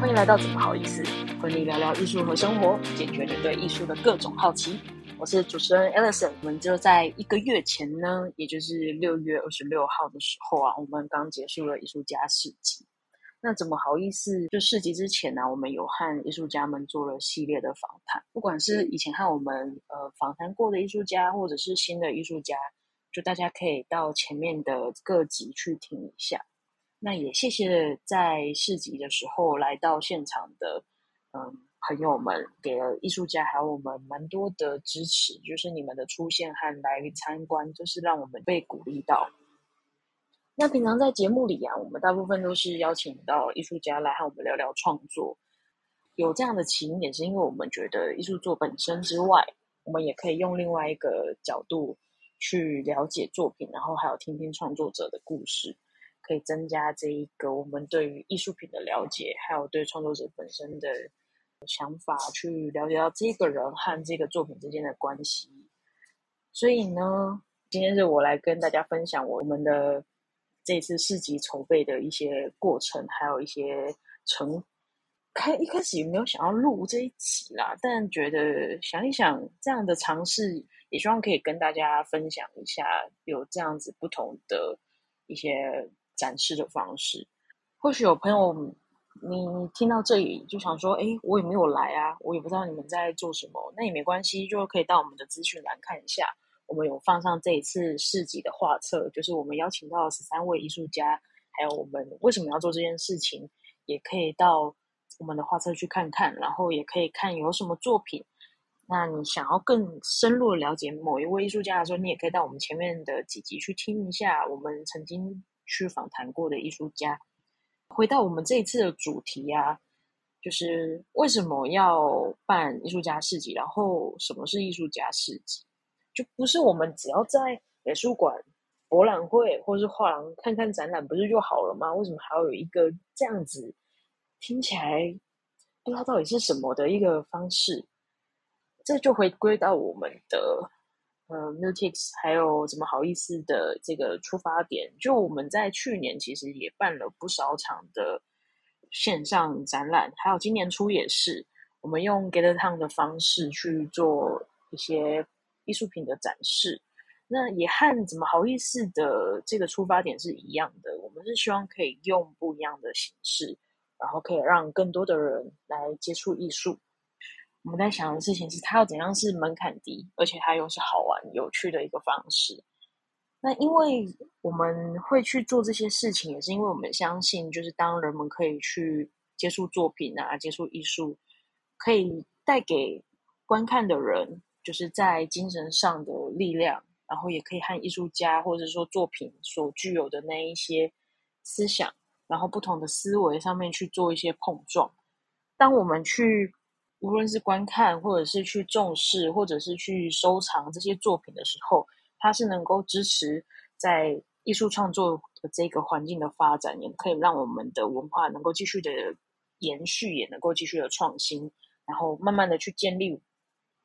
欢迎来到怎么好意思，和你聊聊艺术和生活，解决你对艺术的各种好奇。我是主持人 Alison，我们就在一个月前呢，也就是六月二十六号的时候啊，我们刚结束了艺术家市集。那怎么好意思？就市集之前呢，我们有和艺术家们做了系列的访谈，不管是以前和我们呃访谈过的艺术家，或者是新的艺术家，就大家可以到前面的各集去听一下。那也谢谢在市集的时候来到现场的嗯朋友们，给了艺术家还有我们蛮多的支持，就是你们的出现和来参观，就是让我们被鼓励到。那平常在节目里啊，我们大部分都是邀请到艺术家来和我们聊聊创作。有这样的起因，也是因为我们觉得艺术作本身之外，我们也可以用另外一个角度去了解作品，然后还有听听创作者的故事，可以增加这一个我们对于艺术品的了解，还有对创作者本身的想法，去了解到这个人和这个作品之间的关系。所以呢，今天是我来跟大家分享我们的。这次市集筹备的一些过程，还有一些成开一开始也没有想要录这一集啦，但觉得想一想这样的尝试，也希望可以跟大家分享一下，有这样子不同的一些展示的方式。或许有朋友你听到这里就想说，哎，我也没有来啊，我也不知道你们在做什么，那也没关系，就可以到我们的资讯栏看一下。我们有放上这一次市集的画册，就是我们邀请到十三位艺术家，还有我们为什么要做这件事情，也可以到我们的画册去看看，然后也可以看有什么作品。那你想要更深入的了解某一位艺术家的时候，你也可以到我们前面的几集去听一下我们曾经去访谈过的艺术家。回到我们这一次的主题啊，就是为什么要办艺术家市集，然后什么是艺术家市集？就不是我们只要在美术馆、博览会或是画廊看看展览，不是就好了吗？为什么还要有一个这样子听起来不知道到底是什么的一个方式？这就回归到我们的呃 Mutix，还有怎么好意思的这个出发点。就我们在去年其实也办了不少场的线上展览，还有今年初也是，我们用 Get Town 的方式去做一些。艺术品的展示，那也和怎么好意思的这个出发点是一样的。我们是希望可以用不一样的形式，然后可以让更多的人来接触艺术。我们在想的事情是，它要怎样是门槛低，而且它又是好玩有趣的一个方式。那因为我们会去做这些事情，也是因为我们相信，就是当人们可以去接触作品啊，接触艺术，可以带给观看的人。就是在精神上的力量，然后也可以和艺术家或者说作品所具有的那一些思想，然后不同的思维上面去做一些碰撞。当我们去无论是观看，或者是去重视，或者是去收藏这些作品的时候，它是能够支持在艺术创作的这个环境的发展，也可以让我们的文化能够继续的延续，也能够继续的创新，然后慢慢的去建立。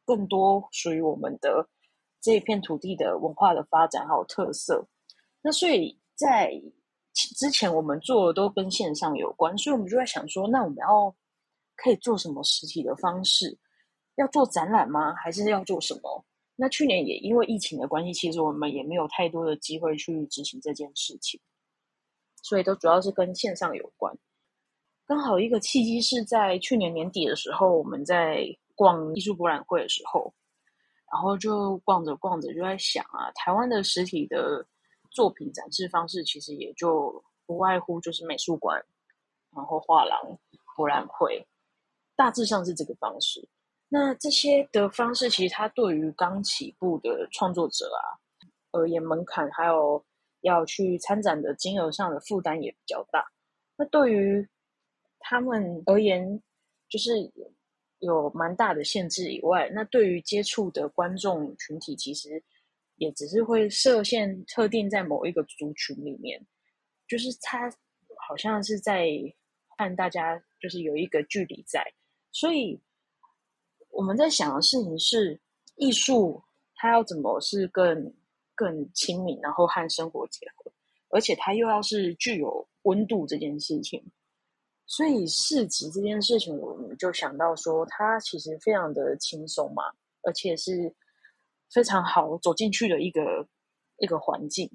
更多属于我们的这一片土地的文化的发展还有特色，那所以在之前我们做的都跟线上有关，所以我们就在想说，那我们要可以做什么实体的方式？要做展览吗？还是要做什么？那去年也因为疫情的关系，其实我们也没有太多的机会去执行这件事情，所以都主要是跟线上有关。刚好一个契机是在去年年底的时候，我们在。逛艺术博览会的时候，然后就逛着逛着就在想啊，台湾的实体的作品展示方式其实也就不外乎就是美术馆，然后画廊、博览会，大致上是这个方式。那这些的方式其实它对于刚起步的创作者啊而言，门槛还有要去参展的金额上的负担也比较大。那对于他们而言，就是。有蛮大的限制以外，那对于接触的观众群体，其实也只是会设限特定在某一个族群里面，就是他好像是在和大家就是有一个距离在，所以我们在想的事情是，艺术它要怎么是更更亲民，然后和生活结合，而且它又要是具有温度这件事情。所以市集这件事情，我们就想到说，它其实非常的轻松嘛，而且是非常好走进去的一个一个环境。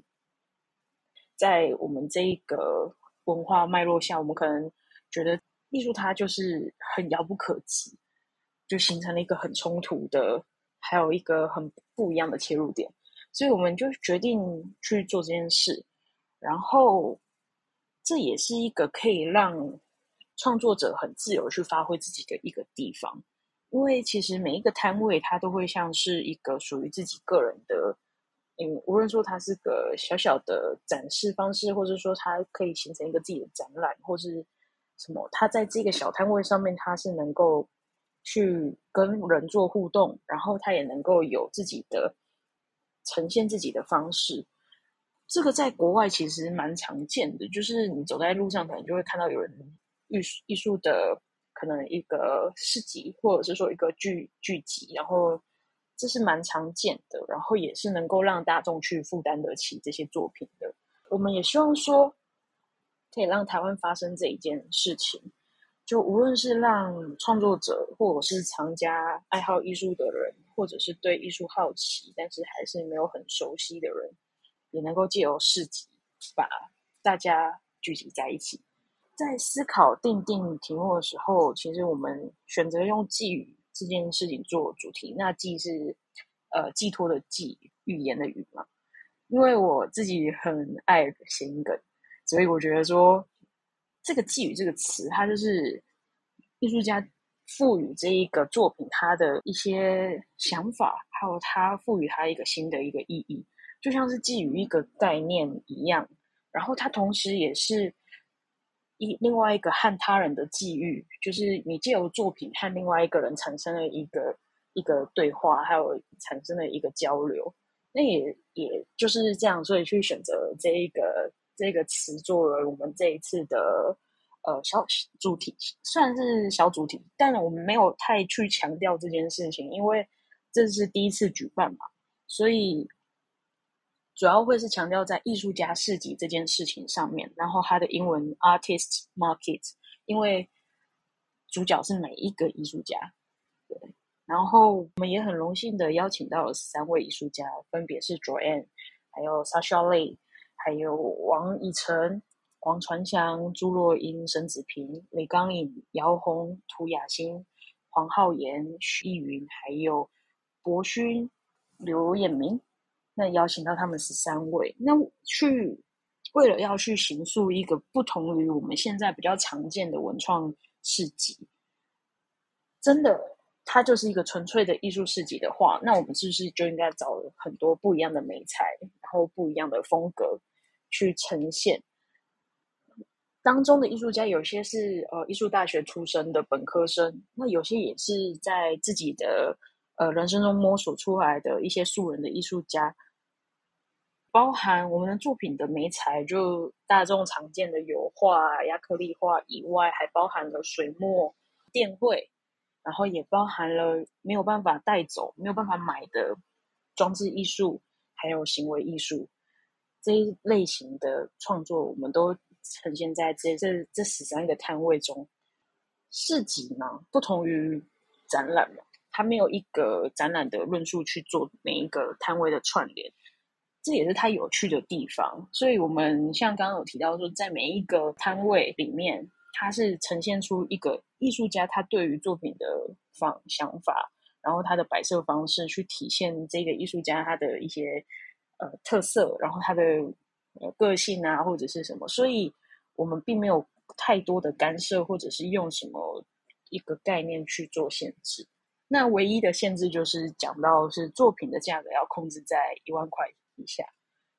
在我们这一个文化脉络下，我们可能觉得艺术它就是很遥不可及，就形成了一个很冲突的，还有一个很不一样的切入点。所以我们就决定去做这件事，然后这也是一个可以让。创作者很自由去发挥自己的一个地方，因为其实每一个摊位它都会像是一个属于自己个人的，嗯，无论说它是个小小的展示方式，或者说它可以形成一个自己的展览，或是什么，他在这个小摊位上面，他是能够去跟人做互动，然后他也能够有自己的呈现自己的方式。这个在国外其实蛮常见的，就是你走在路上，可能就会看到有人。艺术艺术的可能一个市集，或者是说一个聚聚集，然后这是蛮常见的，然后也是能够让大众去负担得起这些作品的。我们也希望说，可以让台湾发生这一件事情，就无论是让创作者，或者是藏家、爱好艺术的人，或者是对艺术好奇但是还是没有很熟悉的人，也能够借由市集把大家聚集在一起。在思考定定题目的时候，其实我们选择用寄语这件事情做主题。那寄是呃寄托的寄，语言的语嘛。因为我自己很爱谐梗，所以我觉得说这个寄语这个词，它就是艺术家赋予这一个作品他的一些想法，还有他赋予他一个新的一个意义，就像是寄予一个概念一样。然后它同时也是。一另外一个和他人的际遇，就是你借由作品和另外一个人产生了一个一个对话，还有产生了一个交流。那也也就是这样，所以去选择这一个这个词作为我们这一次的呃小主题，算是小主题，但我们没有太去强调这件事情，因为这是第一次举办嘛，所以。主要会是强调在艺术家市集这件事情上面，然后它的英文 artist market，因为主角是每一个艺术家，对。然后我们也很荣幸的邀请到了三位艺术家，分别是 Joanne，还有 Sasha Lee，还有王以晨、王传祥、朱若英、沈子平、李刚颖、姚红、涂雅欣、黄浩言、徐艺云，还有博勋、刘彦明。那邀请到他们十三位，那去为了要去形塑一个不同于我们现在比较常见的文创市集，真的，它就是一个纯粹的艺术市集的话，那我们是不是就应该找很多不一样的美材，然后不一样的风格去呈现？当中的艺术家有些是呃艺术大学出身的本科生，那有些也是在自己的呃人生中摸索出来的一些素人的艺术家。包含我们的作品的媒材，就大众常见的油画、亚克力画以外，还包含了水墨、电绘，然后也包含了没有办法带走、没有办法买的装置艺术，还有行为艺术这一类型的创作，我们都呈现在这这这十三个摊位中。市集呢，不同于展览嘛，它没有一个展览的论述去做每一个摊位的串联。这也是它有趣的地方，所以我们像刚刚有提到说，在每一个摊位里面，它是呈现出一个艺术家他对于作品的方想法，然后他的摆设方式去体现这个艺术家他的一些呃特色，然后他的呃个性啊或者是什么，所以我们并没有太多的干涉，或者是用什么一个概念去做限制。那唯一的限制就是讲到是作品的价格要控制在一万块。以下，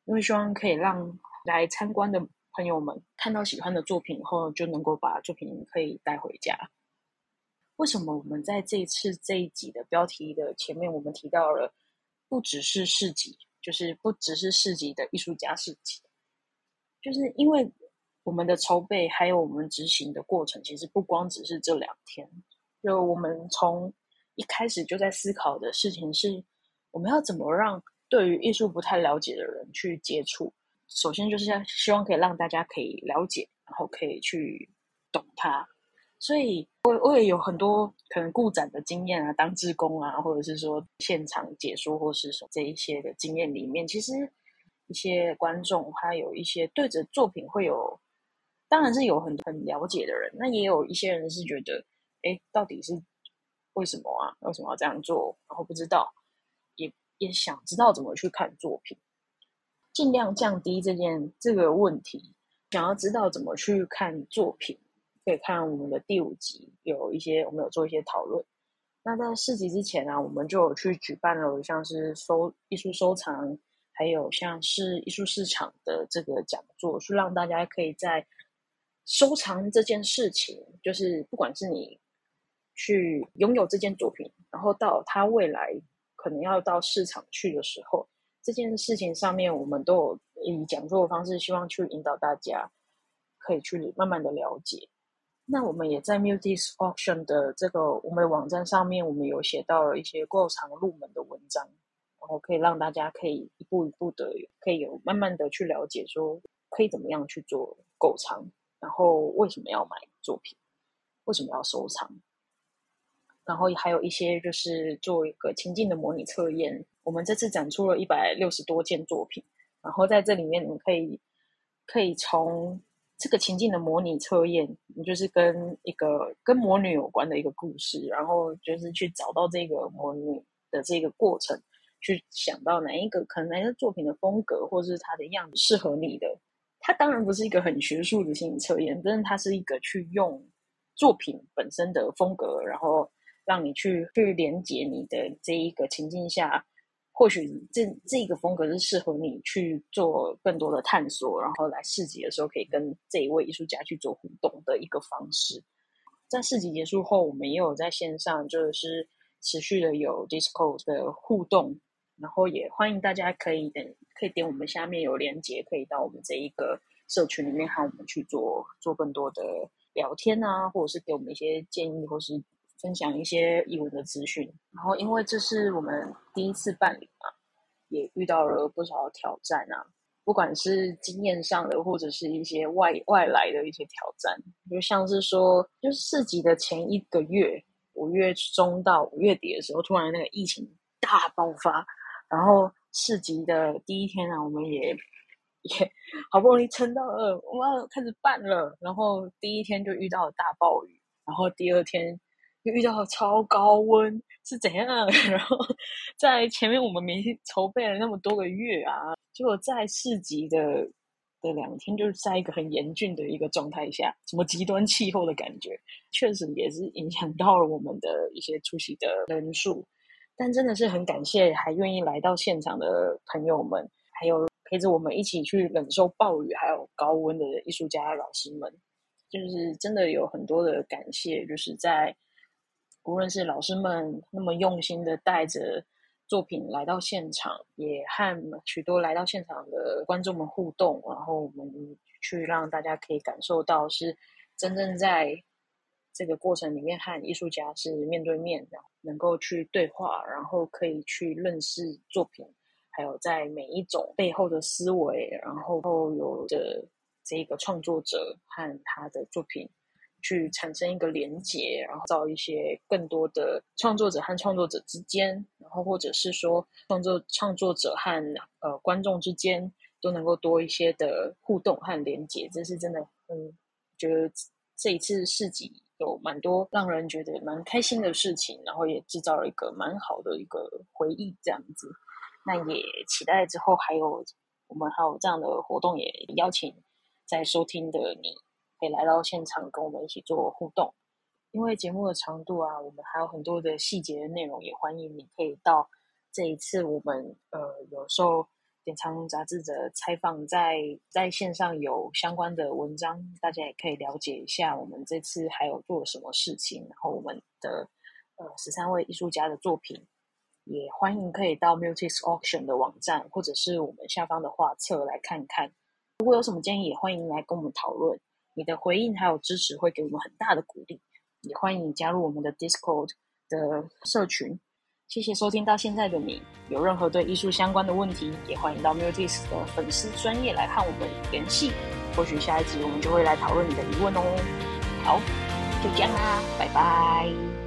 因为希望可以让来参观的朋友们看到喜欢的作品以后，就能够把作品可以带回家。为什么我们在这一次这一集的标题的前面，我们提到了不只是市集，就是不只是市集的艺术家市集，就是因为我们的筹备还有我们执行的过程，其实不光只是这两天。就我们从一开始就在思考的事情是，我们要怎么让。对于艺术不太了解的人去接触，首先就是希望可以让大家可以了解，然后可以去懂它。所以，我也有很多可能顾展的经验啊，当志工啊，或者是说现场解说或是什这一些的经验里面，其实一些观众还有一些对着作品会有，当然是有很很了解的人，那也有一些人是觉得，哎，到底是为什么啊？为什么要这样做？然后不知道，也也想知道怎么去看作品，尽量降低这件这个问题，想要知道怎么去看作品。可以看我们的第五集，有一些我们有做一些讨论。那在四集之前呢，我们就有去举办了像是收艺术收藏，还有像是艺术市场的这个讲座，是让大家可以在收藏这件事情，就是不管是你去拥有这件作品，然后到它未来可能要到市场去的时候，这件事情上面，我们都有以讲座的方式，希望去引导大家可以去慢慢的了解。那我们也在 Mutis Auction 的这个我们网站上面，我们有写到了一些购藏入门的文章，然后可以让大家可以一步一步的，可以有慢慢的去了解，说可以怎么样去做购藏，然后为什么要买作品，为什么要收藏，然后还有一些就是做一个情境的模拟测验。我们这次展出了一百六十多件作品，然后在这里面你们可以可以从。这个情境的模拟测验，就是跟一个跟魔女有关的一个故事，然后就是去找到这个魔女的这个过程，去想到哪一个可能哪个作品的风格或是它的样子适合你的。它当然不是一个很学术的心理测验，但是它是一个去用作品本身的风格，然后让你去去连接你的这一个情境下。或许这这个风格是适合你去做更多的探索，然后来市集的时候可以跟这一位艺术家去做互动的一个方式。在市集结束后，我们也有在线上就是持续的有 Discord 的互动，然后也欢迎大家可以等可以点我们下面有连接，可以到我们这一个社群里面和我们去做做更多的聊天啊，或者是给我们一些建议，或是。分享一些译文的资讯，然后因为这是我们第一次办理嘛，也遇到了不少挑战啊，不管是经验上的，或者是一些外外来的一些挑战，就像是说，就是四级的前一个月，五月中到五月底的时候，突然那个疫情大爆发，然后四级的第一天呢，我们也也好不容易撑到了，我们要开始办了，然后第一天就遇到了大暴雨，然后第二天。又遇到超高温是怎样？然后在前面我们没筹备了那么多个月啊，结果在市集的的两天，就是在一个很严峻的一个状态下，什么极端气候的感觉，确实也是影响到了我们的一些出席的人数。但真的是很感谢还愿意来到现场的朋友们，还有陪着我们一起去忍受暴雨还有高温的艺术家老师们，就是真的有很多的感谢，就是在。无论是老师们那么用心的带着作品来到现场，也和许多来到现场的观众们互动，然后我们去让大家可以感受到是真正在这个过程里面和艺术家是面对面，的，能够去对话，然后可以去认识作品，还有在每一种背后的思维，然后有的这个创作者和他的作品。去产生一个连接，然后造一些更多的创作者和创作者之间，然后或者是说创作创作者和呃观众之间都能够多一些的互动和连接，这是真的，嗯，觉得这一次市集有蛮多让人觉得蛮开心的事情，然后也制造了一个蛮好的一个回忆，这样子。那也期待之后还有我们还有这样的活动，也邀请在收听的你。可以来到现场跟我们一起做互动，因为节目的长度啊，我们还有很多的细节的内容，也欢迎你可以到这一次我们呃有时候典藏杂志的采访，在在线上有相关的文章，大家也可以了解一下我们这次还有做什么事情，然后我们的呃十三位艺术家的作品，也欢迎可以到 Mutis Auction 的网站或者是我们下方的画册来看看。如果有什么建议，也欢迎来跟我们讨论。你的回应还有支持会给我们很大的鼓励，也欢迎你加入我们的 Discord 的社群。谢谢收听到现在的你，有任何对艺术相关的问题，也欢迎到 Mutis 的粉丝专业来和我们联系。或许下一集我们就会来讨论你的疑问哦。好，就这样啦，拜拜。